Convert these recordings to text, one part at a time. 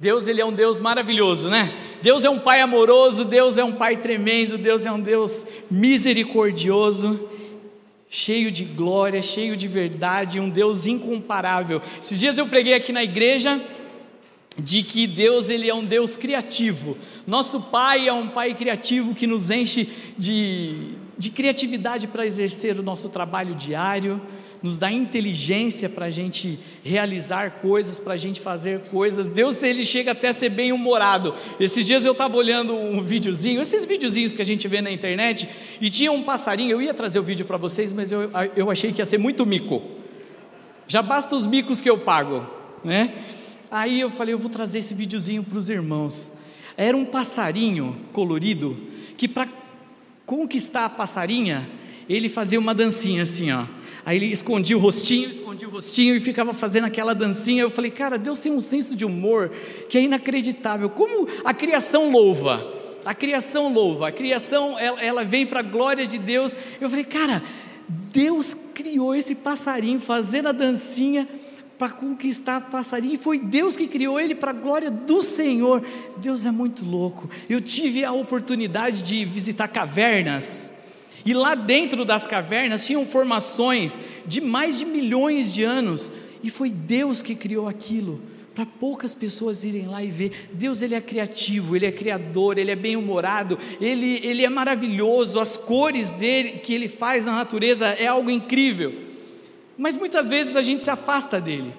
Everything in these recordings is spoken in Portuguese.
Deus ele é um Deus maravilhoso, né? Deus é um pai amoroso, Deus é um pai tremendo, Deus é um Deus misericordioso, cheio de glória, cheio de verdade, um Deus incomparável. Esses dias eu preguei aqui na igreja de que Deus ele é um Deus criativo. Nosso Pai é um Pai criativo que nos enche de, de criatividade para exercer o nosso trabalho diário nos dá inteligência para a gente realizar coisas, para a gente fazer coisas. Deus, ele chega até a ser bem humorado. Esses dias eu estava olhando um videozinho, esses videozinhos que a gente vê na internet, e tinha um passarinho. Eu ia trazer o vídeo para vocês, mas eu, eu achei que ia ser muito mico. Já basta os micos que eu pago, né? Aí eu falei, eu vou trazer esse videozinho para os irmãos. Era um passarinho colorido que para conquistar a passarinha, ele fazia uma dancinha assim, ó. Aí ele escondia o rostinho, escondia o rostinho e ficava fazendo aquela dancinha. Eu falei, cara, Deus tem um senso de humor que é inacreditável. Como a criação louva, a criação louva, a criação ela, ela vem para a glória de Deus. Eu falei, cara, Deus criou esse passarinho fazendo a dancinha para conquistar passarinho, e foi Deus que criou ele para a glória do Senhor. Deus é muito louco. Eu tive a oportunidade de visitar cavernas e lá dentro das cavernas tinham formações de mais de milhões de anos, e foi Deus que criou aquilo, para poucas pessoas irem lá e ver. Deus ele é criativo, ele é criador, ele é bem-humorado, ele, ele é maravilhoso, as cores dele que ele faz na natureza é algo incrível. Mas muitas vezes a gente se afasta dele.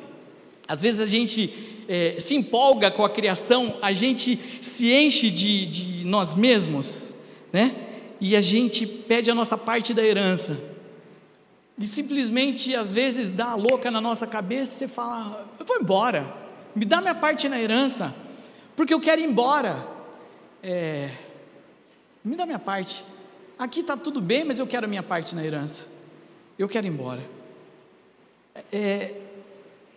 Às vezes a gente é, se empolga com a criação, a gente se enche de, de nós mesmos, né? E a gente pede a nossa parte da herança. E simplesmente, às vezes, dá a louca na nossa cabeça e você fala: Eu vou embora, me dá minha parte na herança, porque eu quero ir embora. É, me dá minha parte. Aqui está tudo bem, mas eu quero a minha parte na herança. Eu quero ir embora. É,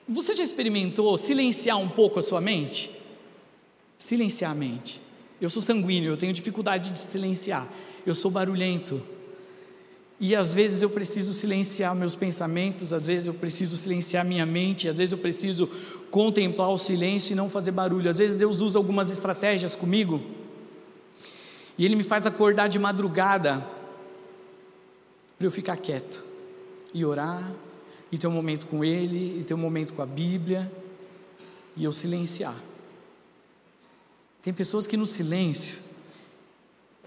você já experimentou silenciar um pouco a sua mente? Silenciar a mente. Eu sou sanguíneo, eu tenho dificuldade de silenciar eu sou barulhento. E às vezes eu preciso silenciar meus pensamentos, às vezes eu preciso silenciar minha mente, às vezes eu preciso contemplar o silêncio e não fazer barulho. Às vezes Deus usa algumas estratégias comigo. E Ele me faz acordar de madrugada para eu ficar quieto e orar, e ter um momento com Ele, e ter um momento com a Bíblia, e eu silenciar. Tem pessoas que no silêncio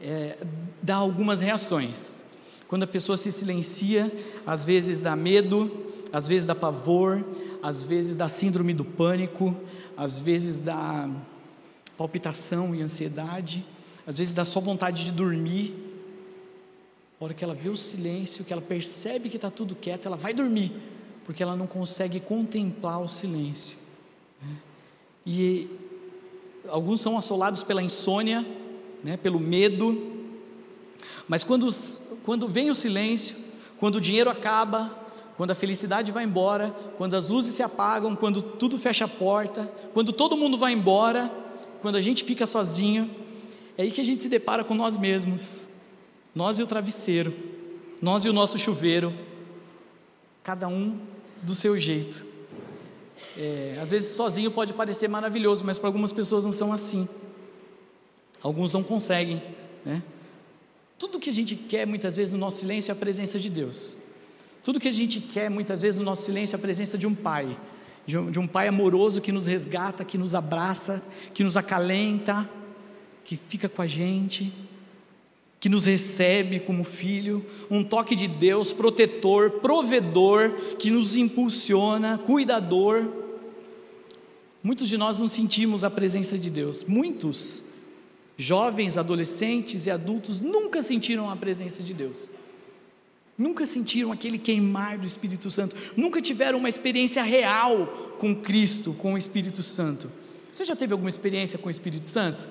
é, dá algumas reações. Quando a pessoa se silencia, às vezes dá medo, às vezes dá pavor, às vezes dá síndrome do pânico, às vezes dá palpitação e ansiedade, às vezes dá só vontade de dormir. A hora que ela vê o silêncio, que ela percebe que está tudo quieto, ela vai dormir, porque ela não consegue contemplar o silêncio. Né? E alguns são assolados pela insônia, né, pelo medo. Mas quando, quando vem o silêncio, quando o dinheiro acaba, quando a felicidade vai embora, quando as luzes se apagam, quando tudo fecha a porta, quando todo mundo vai embora, quando a gente fica sozinho, é aí que a gente se depara com nós mesmos, nós e o travesseiro, nós e o nosso chuveiro, cada um do seu jeito. É, às vezes sozinho pode parecer maravilhoso, mas para algumas pessoas não são assim. Alguns não conseguem, né? Tudo que a gente quer muitas vezes no nosso silêncio é a presença de Deus. Tudo que a gente quer muitas vezes no nosso silêncio é a presença de um Pai, de um, de um Pai amoroso que nos resgata, que nos abraça, que nos acalenta, que fica com a gente, que nos recebe como filho, um toque de Deus protetor, provedor, que nos impulsiona, cuidador. Muitos de nós não sentimos a presença de Deus, muitos Jovens, adolescentes e adultos nunca sentiram a presença de Deus. Nunca sentiram aquele queimar do Espírito Santo. Nunca tiveram uma experiência real com Cristo, com o Espírito Santo. Você já teve alguma experiência com o Espírito Santo?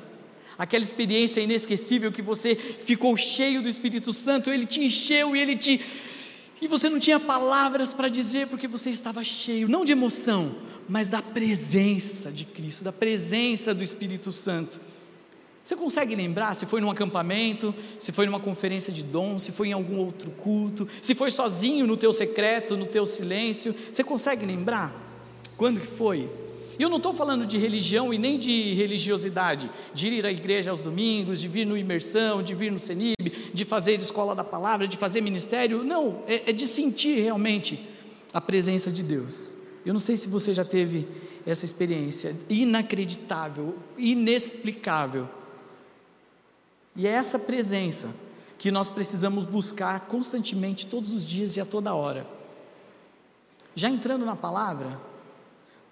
Aquela experiência inesquecível que você ficou cheio do Espírito Santo, ele te encheu e ele te. E você não tinha palavras para dizer porque você estava cheio, não de emoção, mas da presença de Cristo, da presença do Espírito Santo. Você consegue lembrar se foi num acampamento, se foi numa conferência de dom, se foi em algum outro culto, se foi sozinho no teu secreto, no teu silêncio? Você consegue lembrar? Quando que foi? E eu não estou falando de religião e nem de religiosidade, de ir à igreja aos domingos, de vir no imersão, de vir no CENIB, de fazer escola da palavra, de fazer ministério. Não, é, é de sentir realmente a presença de Deus. Eu não sei se você já teve essa experiência inacreditável, inexplicável. E é essa presença que nós precisamos buscar constantemente, todos os dias e a toda hora. Já entrando na palavra,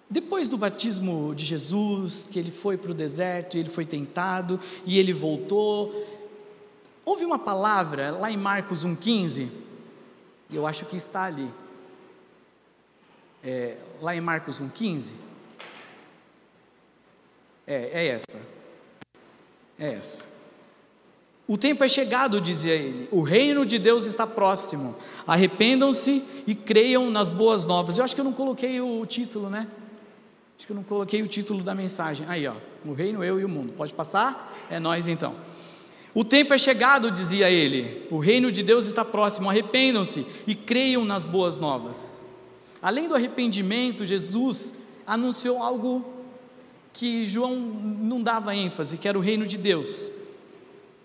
depois do batismo de Jesus, que ele foi para o deserto, ele foi tentado e ele voltou, houve uma palavra lá em Marcos 1,15, eu acho que está ali, é, lá em Marcos 1,15, é, é essa, é essa. O tempo é chegado, dizia ele, o reino de Deus está próximo, arrependam-se e creiam nas boas novas. Eu acho que eu não coloquei o título, né? Acho que eu não coloquei o título da mensagem. Aí, ó, o reino, eu e o mundo. Pode passar? É nós então. O tempo é chegado, dizia ele, o reino de Deus está próximo, arrependam-se e creiam nas boas novas. Além do arrependimento, Jesus anunciou algo que João não dava ênfase, que era o reino de Deus.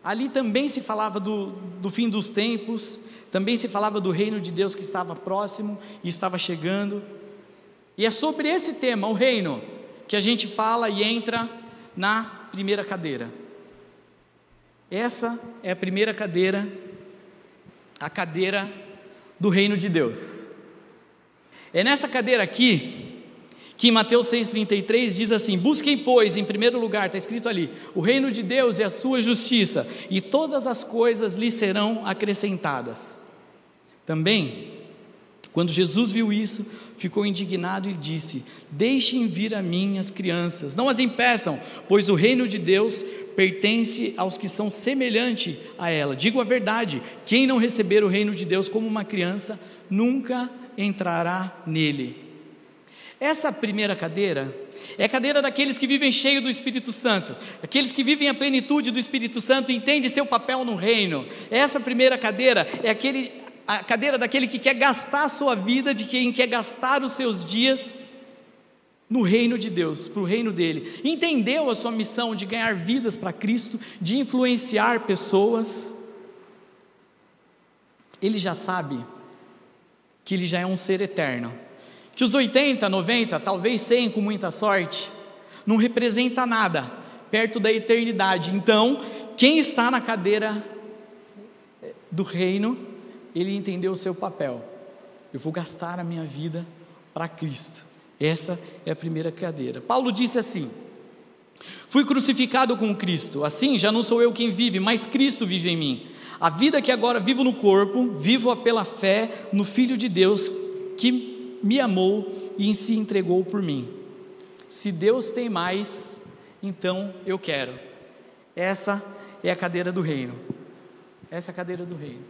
Ali também se falava do, do fim dos tempos, também se falava do reino de Deus que estava próximo e estava chegando. E é sobre esse tema, o reino, que a gente fala e entra na primeira cadeira. Essa é a primeira cadeira, a cadeira do reino de Deus. É nessa cadeira aqui que em Mateus 6,33 diz assim: Busquem, pois, em primeiro lugar, está escrito ali, o reino de Deus e a sua justiça, e todas as coisas lhe serão acrescentadas. Também, quando Jesus viu isso, ficou indignado e disse: Deixem vir a mim as crianças, não as impeçam, pois o reino de Deus pertence aos que são semelhantes a ela. Digo a verdade: quem não receber o reino de Deus como uma criança, nunca entrará nele. Essa primeira cadeira é a cadeira daqueles que vivem cheio do Espírito Santo, aqueles que vivem a plenitude do Espírito Santo e entendem seu papel no reino. Essa primeira cadeira é aquele, a cadeira daquele que quer gastar a sua vida, de quem quer gastar os seus dias no reino de Deus, para o reino dele. Entendeu a sua missão de ganhar vidas para Cristo, de influenciar pessoas. Ele já sabe que ele já é um ser eterno. Que os 80, 90, talvez 100 com muita sorte, não representa nada perto da eternidade. Então, quem está na cadeira do reino ele entendeu o seu papel. Eu vou gastar a minha vida para Cristo. Essa é a primeira cadeira. Paulo disse assim: Fui crucificado com Cristo, assim já não sou eu quem vive, mas Cristo vive em mim. A vida que agora vivo no corpo, vivo-a pela fé no Filho de Deus que me amou e se entregou por mim. Se Deus tem mais, então eu quero. Essa é a cadeira do reino. Essa é a cadeira do reino.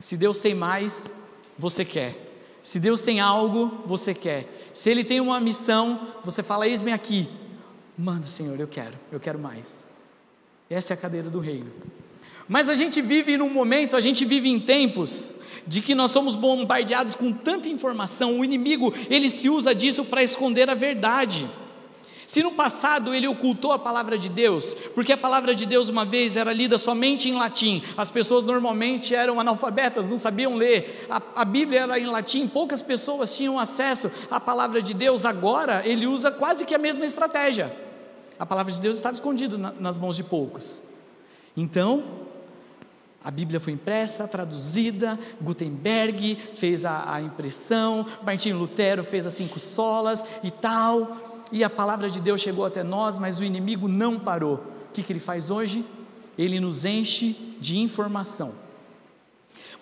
Se Deus tem mais, você quer. Se Deus tem algo, você quer. Se Ele tem uma missão, você fala: Eis-me aqui. Manda, Senhor, eu quero, eu quero mais. Essa é a cadeira do reino. Mas a gente vive num momento, a gente vive em tempos de que nós somos bombardeados com tanta informação, o inimigo, ele se usa disso para esconder a verdade. Se no passado ele ocultou a palavra de Deus, porque a palavra de Deus uma vez era lida somente em latim, as pessoas normalmente eram analfabetas, não sabiam ler, a, a Bíblia era em latim, poucas pessoas tinham acesso à palavra de Deus, agora ele usa quase que a mesma estratégia. A palavra de Deus estava escondida na, nas mãos de poucos. Então, a Bíblia foi impressa, traduzida, Gutenberg fez a, a impressão, Martinho Lutero fez as cinco solas e tal e a palavra de Deus chegou até nós, mas o inimigo não parou. O que, que ele faz hoje? Ele nos enche de informação.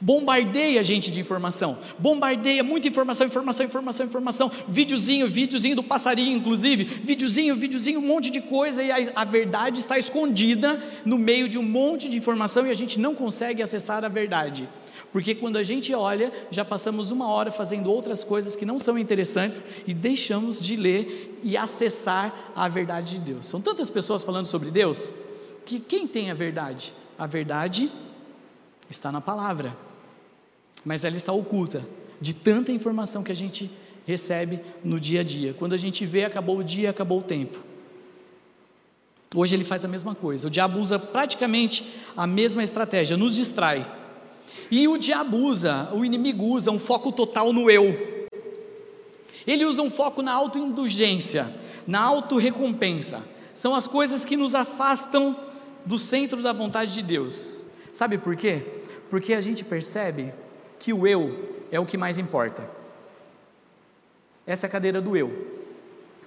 Bombardeia a gente de informação, bombardeia muita informação, informação, informação, informação, videozinho, videozinho do passarinho, inclusive, videozinho, videozinho, um monte de coisa, e a, a verdade está escondida no meio de um monte de informação e a gente não consegue acessar a verdade. Porque quando a gente olha, já passamos uma hora fazendo outras coisas que não são interessantes e deixamos de ler e acessar a verdade de Deus. São tantas pessoas falando sobre Deus que quem tem a verdade? A verdade está na palavra, mas ela está oculta de tanta informação que a gente recebe no dia a dia. Quando a gente vê, acabou o dia, acabou o tempo. Hoje ele faz a mesma coisa. O diabo usa praticamente a mesma estratégia, nos distrai. E o diabo usa, o inimigo usa um foco total no eu. Ele usa um foco na autoindulgência, na autorrecompensa. São as coisas que nos afastam do centro da vontade de Deus. Sabe por quê? Porque a gente percebe que o eu é o que mais importa. Essa é a cadeira do eu.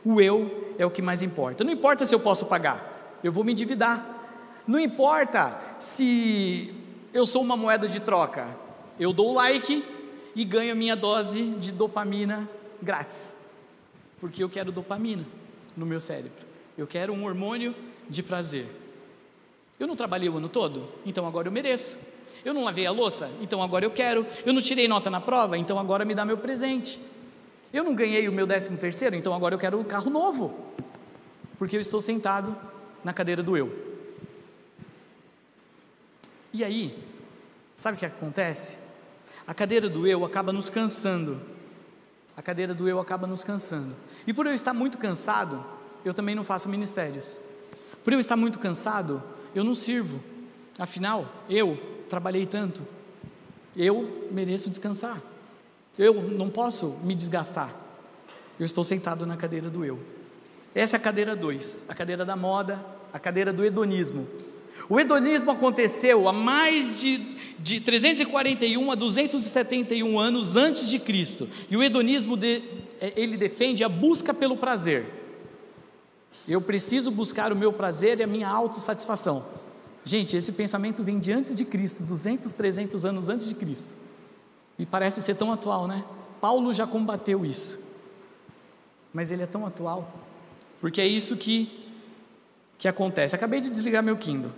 O eu é o que mais importa. Não importa se eu posso pagar, eu vou me endividar. Não importa se eu sou uma moeda de troca, eu dou like e ganho a minha dose de dopamina grátis, porque eu quero dopamina no meu cérebro, eu quero um hormônio de prazer. Eu não trabalhei o ano todo, então agora eu mereço. Eu não lavei a louça, então agora eu quero. Eu não tirei nota na prova, então agora me dá meu presente. Eu não ganhei o meu décimo terceiro, então agora eu quero um carro novo, porque eu estou sentado na cadeira do eu. E aí, sabe o que acontece? A cadeira do eu acaba nos cansando. A cadeira do eu acaba nos cansando. E por eu estar muito cansado, eu também não faço ministérios. Por eu estar muito cansado, eu não sirvo. Afinal, eu trabalhei tanto. Eu mereço descansar. Eu não posso me desgastar. Eu estou sentado na cadeira do eu. Essa é a cadeira 2, a cadeira da moda, a cadeira do hedonismo. O hedonismo aconteceu há mais de, de 341 a 271 anos antes de Cristo. E o hedonismo de, é, ele defende a busca pelo prazer. Eu preciso buscar o meu prazer e a minha autossatisfação. Gente, esse pensamento vem de antes de Cristo, 200, 300 anos antes de Cristo. E parece ser tão atual, né? Paulo já combateu isso. Mas ele é tão atual, porque é isso que que acontece. Acabei de desligar meu Kindle.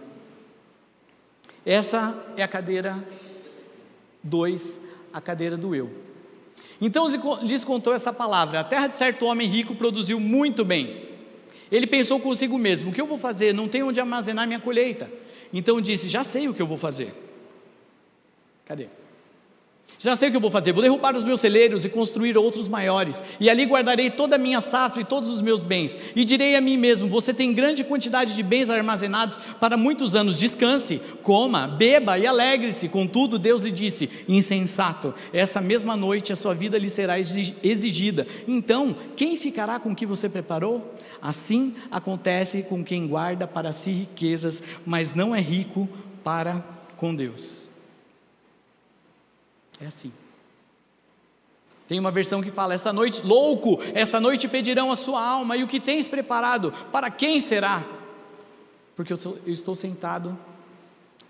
Essa é a cadeira 2, a cadeira do eu. Então lhes contou essa palavra: A terra de certo homem rico produziu muito bem. Ele pensou consigo mesmo: O que eu vou fazer? Não tenho onde armazenar minha colheita. Então disse: Já sei o que eu vou fazer. Cadê? Já sei o que eu vou fazer, vou derrubar os meus celeiros e construir outros maiores, e ali guardarei toda a minha safra e todos os meus bens, e direi a mim mesmo: Você tem grande quantidade de bens armazenados para muitos anos, descanse, coma, beba e alegre-se. Contudo, Deus lhe disse: Insensato, essa mesma noite a sua vida lhe será exigida. Então, quem ficará com o que você preparou? Assim acontece com quem guarda para si riquezas, mas não é rico para com Deus. É assim. Tem uma versão que fala: Essa noite, louco, essa noite pedirão a sua alma, e o que tens preparado, para quem será? Porque eu, sou, eu estou sentado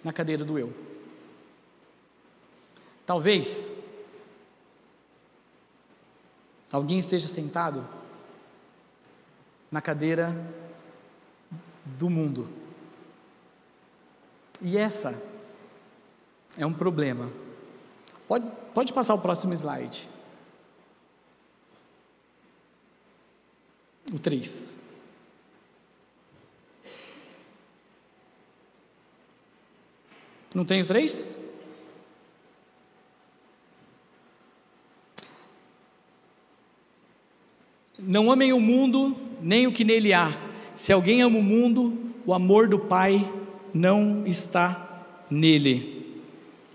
na cadeira do eu. Talvez alguém esteja sentado na cadeira do mundo. E essa é um problema. Pode, pode passar o próximo slide. O 3. Não tem o 3? Não amem o mundo, nem o que nele há. Se alguém ama o mundo, o amor do Pai não está nele.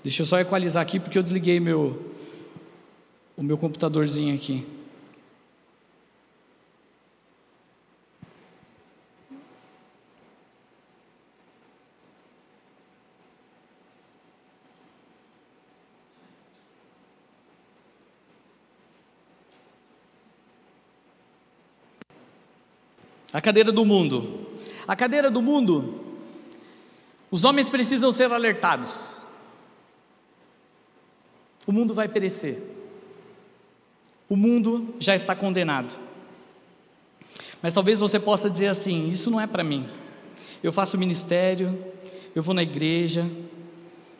Deixa eu só equalizar aqui porque eu desliguei meu, o meu computadorzinho aqui. A cadeira do mundo. A cadeira do mundo, os homens precisam ser alertados. O mundo vai perecer. O mundo já está condenado. Mas talvez você possa dizer assim: isso não é para mim. Eu faço ministério, eu vou na igreja,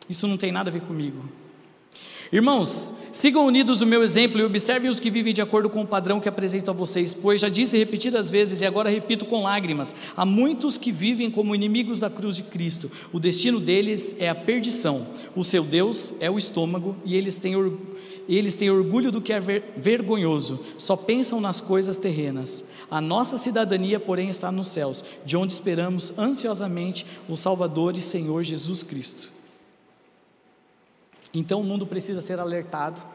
isso não tem nada a ver comigo. Irmãos, Sigam unidos o meu exemplo e observem os que vivem de acordo com o padrão que apresento a vocês, pois já disse repetidas vezes e agora repito com lágrimas: há muitos que vivem como inimigos da cruz de Cristo. O destino deles é a perdição. O seu Deus é o estômago e eles têm orgulho eles têm orgulho do que é vergonhoso, só pensam nas coisas terrenas. A nossa cidadania, porém, está nos céus, de onde esperamos ansiosamente o Salvador e Senhor Jesus Cristo. Então o mundo precisa ser alertado,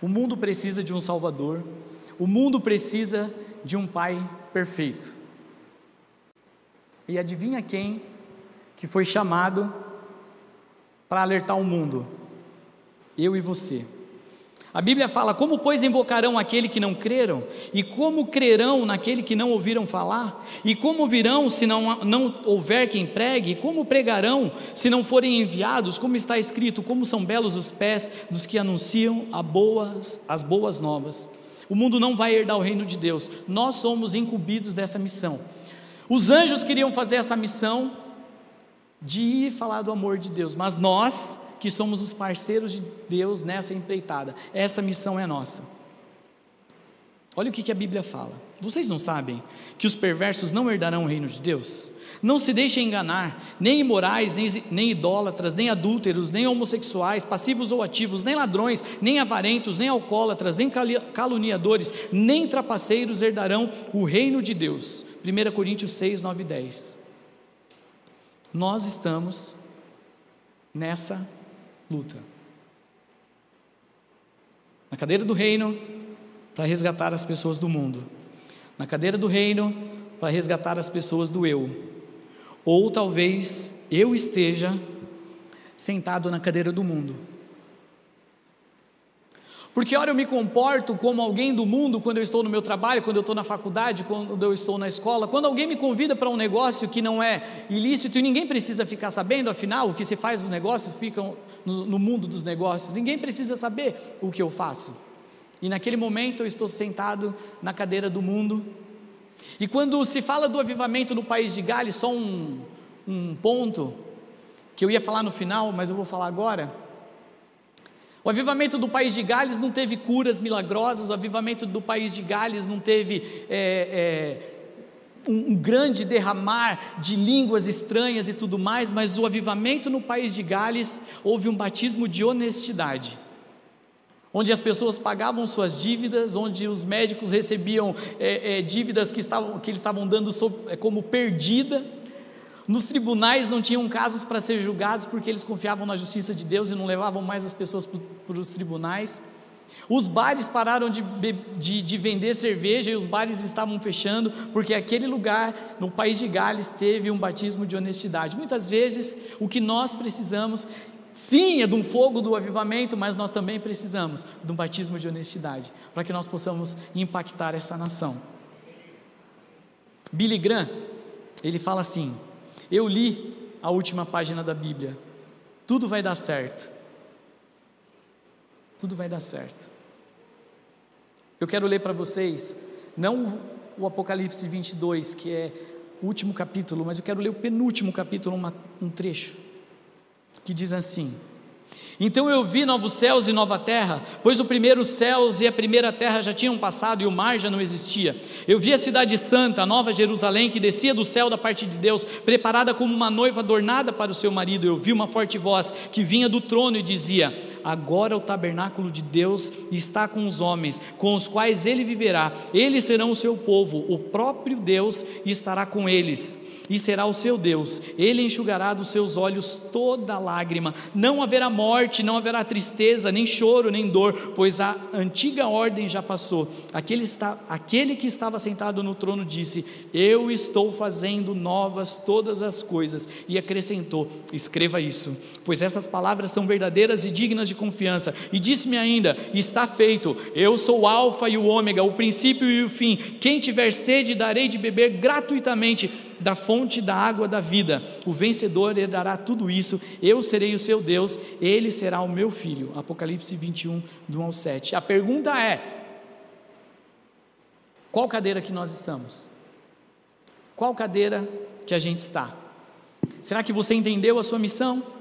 o mundo precisa de um Salvador, o mundo precisa de um Pai perfeito. E adivinha quem que foi chamado para alertar o mundo? Eu e você. A Bíblia fala: Como, pois, invocarão aquele que não creram? E como crerão naquele que não ouviram falar? E como virão se não, não houver quem pregue? E como pregarão se não forem enviados? Como está escrito: Como são belos os pés dos que anunciam boas, as boas novas. O mundo não vai herdar o reino de Deus, nós somos incumbidos dessa missão. Os anjos queriam fazer essa missão de ir falar do amor de Deus, mas nós que somos os parceiros de Deus nessa empreitada. Essa missão é nossa. Olha o que, a Bíblia fala. Vocês não sabem que os perversos não herdarão o reino de Deus? Não se deixem enganar, nem imorais, nem, nem idólatras, nem adúlteros, nem homossexuais, passivos ou ativos, nem ladrões, nem avarentos, nem alcoólatras, nem caluniadores, nem trapaceiros herdarão o reino de Deus. 1 Coríntios 6, 9 e 10. Nós estamos nessa luta. Na cadeira do reino, para resgatar as pessoas do mundo. Na cadeira do reino, para resgatar as pessoas do eu. Ou talvez eu esteja sentado na cadeira do mundo porque, ora, eu me comporto como alguém do mundo quando eu estou no meu trabalho, quando eu estou na faculdade, quando eu estou na escola. Quando alguém me convida para um negócio que não é ilícito e ninguém precisa ficar sabendo, afinal, o que se faz nos negócios fica no, no mundo dos negócios, ninguém precisa saber o que eu faço. E naquele momento eu estou sentado na cadeira do mundo. E quando se fala do avivamento no país de Gales, só um, um ponto que eu ia falar no final, mas eu vou falar agora. O avivamento do país de Gales não teve curas milagrosas, o avivamento do país de Gales não teve é, é, um, um grande derramar de línguas estranhas e tudo mais, mas o avivamento no país de Gales houve um batismo de honestidade onde as pessoas pagavam suas dívidas, onde os médicos recebiam é, é, dívidas que, estavam, que eles estavam dando é, como perdida, nos tribunais não tinham casos para ser julgados porque eles confiavam na justiça de Deus e não levavam mais as pessoas para os tribunais. Os bares pararam de, de, de, vender cerveja e os bares estavam fechando, porque aquele lugar, no país de Gales, teve um batismo de honestidade. Muitas vezes, o que nós precisamos, sim, é de um fogo do avivamento, mas nós também precisamos de um batismo de honestidade, para que nós possamos impactar essa nação. Billy Graham, ele fala assim: eu li a última página da Bíblia. Tudo vai dar certo. Tudo vai dar certo. Eu quero ler para vocês, não o Apocalipse 22, que é o último capítulo, mas eu quero ler o penúltimo capítulo, uma, um trecho, que diz assim: então eu vi novos céus e nova terra, pois o primeiro céus e a primeira terra já tinham passado e o mar já não existia. Eu vi a cidade santa, a nova Jerusalém, que descia do céu da parte de Deus, preparada como uma noiva adornada para o seu marido. Eu vi uma forte voz que vinha do trono e dizia: Agora o tabernáculo de Deus está com os homens, com os quais ele viverá. Eles serão o seu povo, o próprio Deus estará com eles e será o seu Deus. Ele enxugará dos seus olhos toda lágrima. Não haverá morte, não haverá tristeza, nem choro, nem dor, pois a antiga ordem já passou. Aquele, está, aquele que estava sentado no trono disse: Eu estou fazendo novas todas as coisas. E acrescentou: Escreva isso, pois essas palavras são verdadeiras e dignas de confiança. E disse-me ainda: Está feito. Eu sou o Alfa e o Ômega, o princípio e o fim. Quem tiver sede, darei de beber gratuitamente da fonte da água da vida. O vencedor herdará tudo isso. Eu serei o seu Deus, ele será o meu filho. Apocalipse 21, do 1 ao 7. A pergunta é: qual cadeira que nós estamos? Qual cadeira que a gente está? Será que você entendeu a sua missão?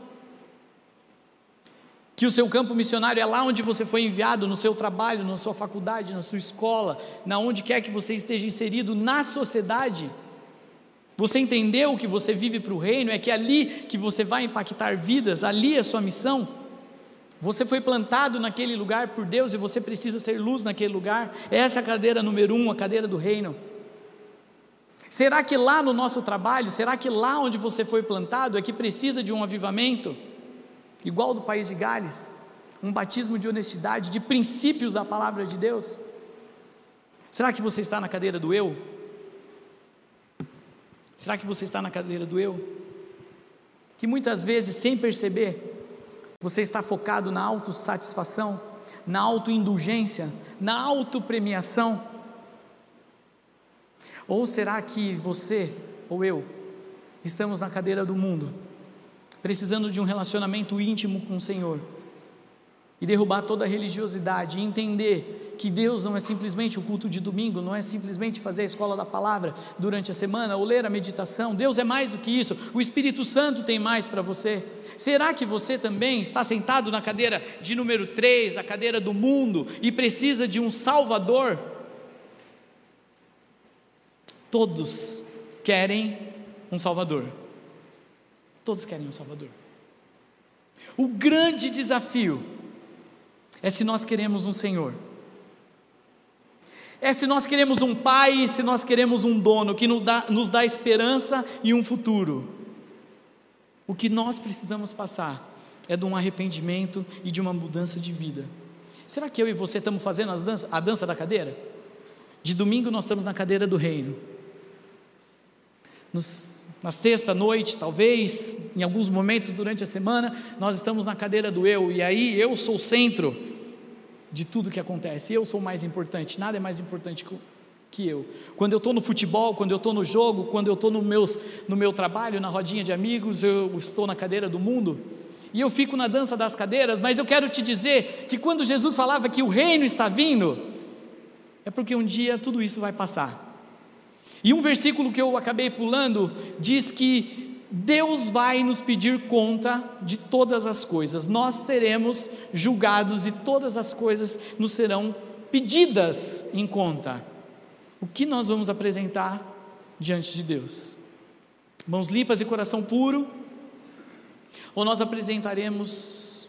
que o seu campo missionário é lá onde você foi enviado, no seu trabalho, na sua faculdade, na sua escola, na onde quer que você esteja inserido na sociedade. Você entendeu que você vive para o reino, é que é ali que você vai impactar vidas, ali é a sua missão. Você foi plantado naquele lugar por Deus e você precisa ser luz naquele lugar. Essa é a cadeira número um, a cadeira do reino. Será que lá no nosso trabalho, será que lá onde você foi plantado é que precisa de um avivamento? igual do país de Gales, um batismo de honestidade, de princípios da palavra de Deus? Será que você está na cadeira do eu? Será que você está na cadeira do eu? Que muitas vezes, sem perceber, você está focado na autossatisfação, na autoindulgência, na autopremiação? Ou será que você ou eu estamos na cadeira do mundo? precisando de um relacionamento íntimo com o Senhor e derrubar toda a religiosidade e entender que Deus não é simplesmente o culto de domingo, não é simplesmente fazer a escola da palavra durante a semana ou ler a meditação. Deus é mais do que isso. O Espírito Santo tem mais para você. Será que você também está sentado na cadeira de número 3, a cadeira do mundo, e precisa de um Salvador? Todos querem um Salvador. Todos querem um Salvador. O grande desafio é se nós queremos um Senhor. É se nós queremos um Pai, se nós queremos um dono que nos dá, nos dá esperança e um futuro. O que nós precisamos passar é de um arrependimento e de uma mudança de vida. Será que eu e você estamos fazendo dança, a dança da cadeira? De domingo nós estamos na cadeira do reino. Nos na sexta noite, talvez, em alguns momentos durante a semana, nós estamos na cadeira do eu, e aí eu sou o centro de tudo que acontece, eu sou mais importante, nada é mais importante que eu. Quando eu estou no futebol, quando eu estou no jogo, quando eu estou no, no meu trabalho, na rodinha de amigos, eu estou na cadeira do mundo, e eu fico na dança das cadeiras, mas eu quero te dizer que quando Jesus falava que o reino está vindo, é porque um dia tudo isso vai passar. E um versículo que eu acabei pulando diz que Deus vai nos pedir conta de todas as coisas, nós seremos julgados e todas as coisas nos serão pedidas em conta. O que nós vamos apresentar diante de Deus? Mãos limpas e coração puro? Ou nós apresentaremos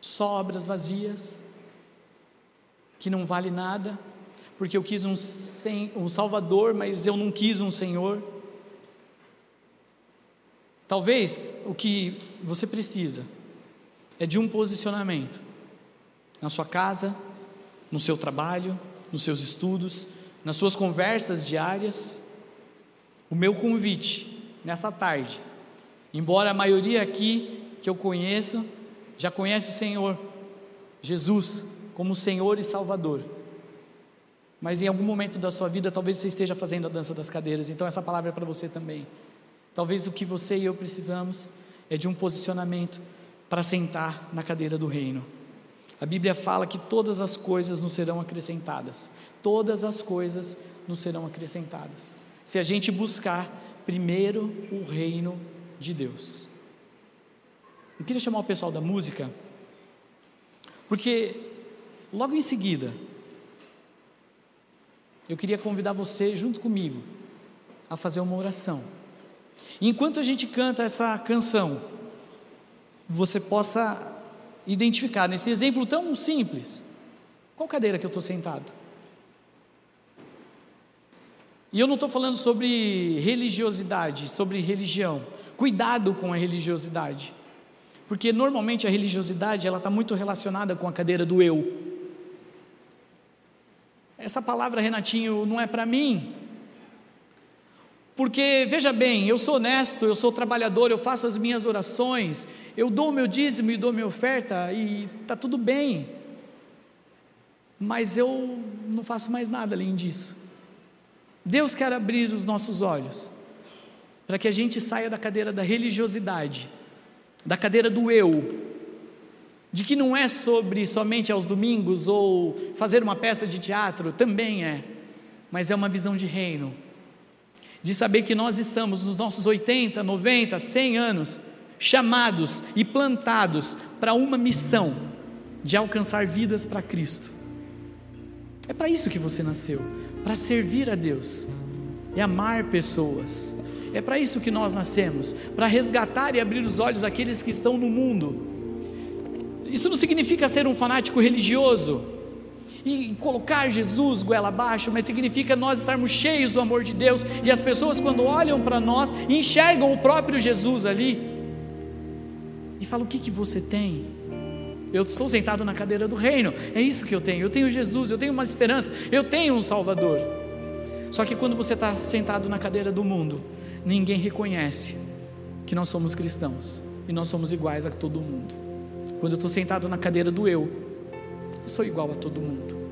só obras vazias, que não vale nada? porque eu quis um, um Salvador, mas eu não quis um Senhor. Talvez o que você precisa é de um posicionamento na sua casa, no seu trabalho, nos seus estudos, nas suas conversas diárias. O meu convite nessa tarde, embora a maioria aqui que eu conheço já conhece o Senhor Jesus como Senhor e Salvador mas em algum momento da sua vida talvez você esteja fazendo a dança das cadeiras, então essa palavra é para você também. Talvez o que você e eu precisamos é de um posicionamento para sentar na cadeira do reino. A Bíblia fala que todas as coisas nos serão acrescentadas. Todas as coisas nos serão acrescentadas. Se a gente buscar primeiro o reino de Deus. Eu queria chamar o pessoal da música, porque logo em seguida eu queria convidar você, junto comigo, a fazer uma oração. Enquanto a gente canta essa canção, você possa identificar nesse exemplo tão simples, qual cadeira que eu estou sentado? E eu não estou falando sobre religiosidade, sobre religião. Cuidado com a religiosidade, porque normalmente a religiosidade ela está muito relacionada com a cadeira do eu. Essa palavra, Renatinho, não é para mim. Porque, veja bem, eu sou honesto, eu sou trabalhador, eu faço as minhas orações, eu dou o meu dízimo e dou minha oferta e está tudo bem. Mas eu não faço mais nada além disso. Deus quer abrir os nossos olhos para que a gente saia da cadeira da religiosidade, da cadeira do eu, de que não é sobre somente aos domingos ou fazer uma peça de teatro, também é, mas é uma visão de reino, de saber que nós estamos nos nossos 80, 90, 100 anos chamados e plantados para uma missão de alcançar vidas para Cristo. É para isso que você nasceu, para servir a Deus, é amar pessoas. É para isso que nós nascemos, para resgatar e abrir os olhos daqueles que estão no mundo. Isso não significa ser um fanático religioso e colocar Jesus goela abaixo, mas significa nós estarmos cheios do amor de Deus e as pessoas, quando olham para nós, enxergam o próprio Jesus ali e falam: O que, que você tem? Eu estou sentado na cadeira do reino, é isso que eu tenho. Eu tenho Jesus, eu tenho uma esperança, eu tenho um Salvador. Só que quando você está sentado na cadeira do mundo, ninguém reconhece que nós somos cristãos e nós somos iguais a todo mundo. Quando eu estou sentado na cadeira do eu, sou igual a todo mundo.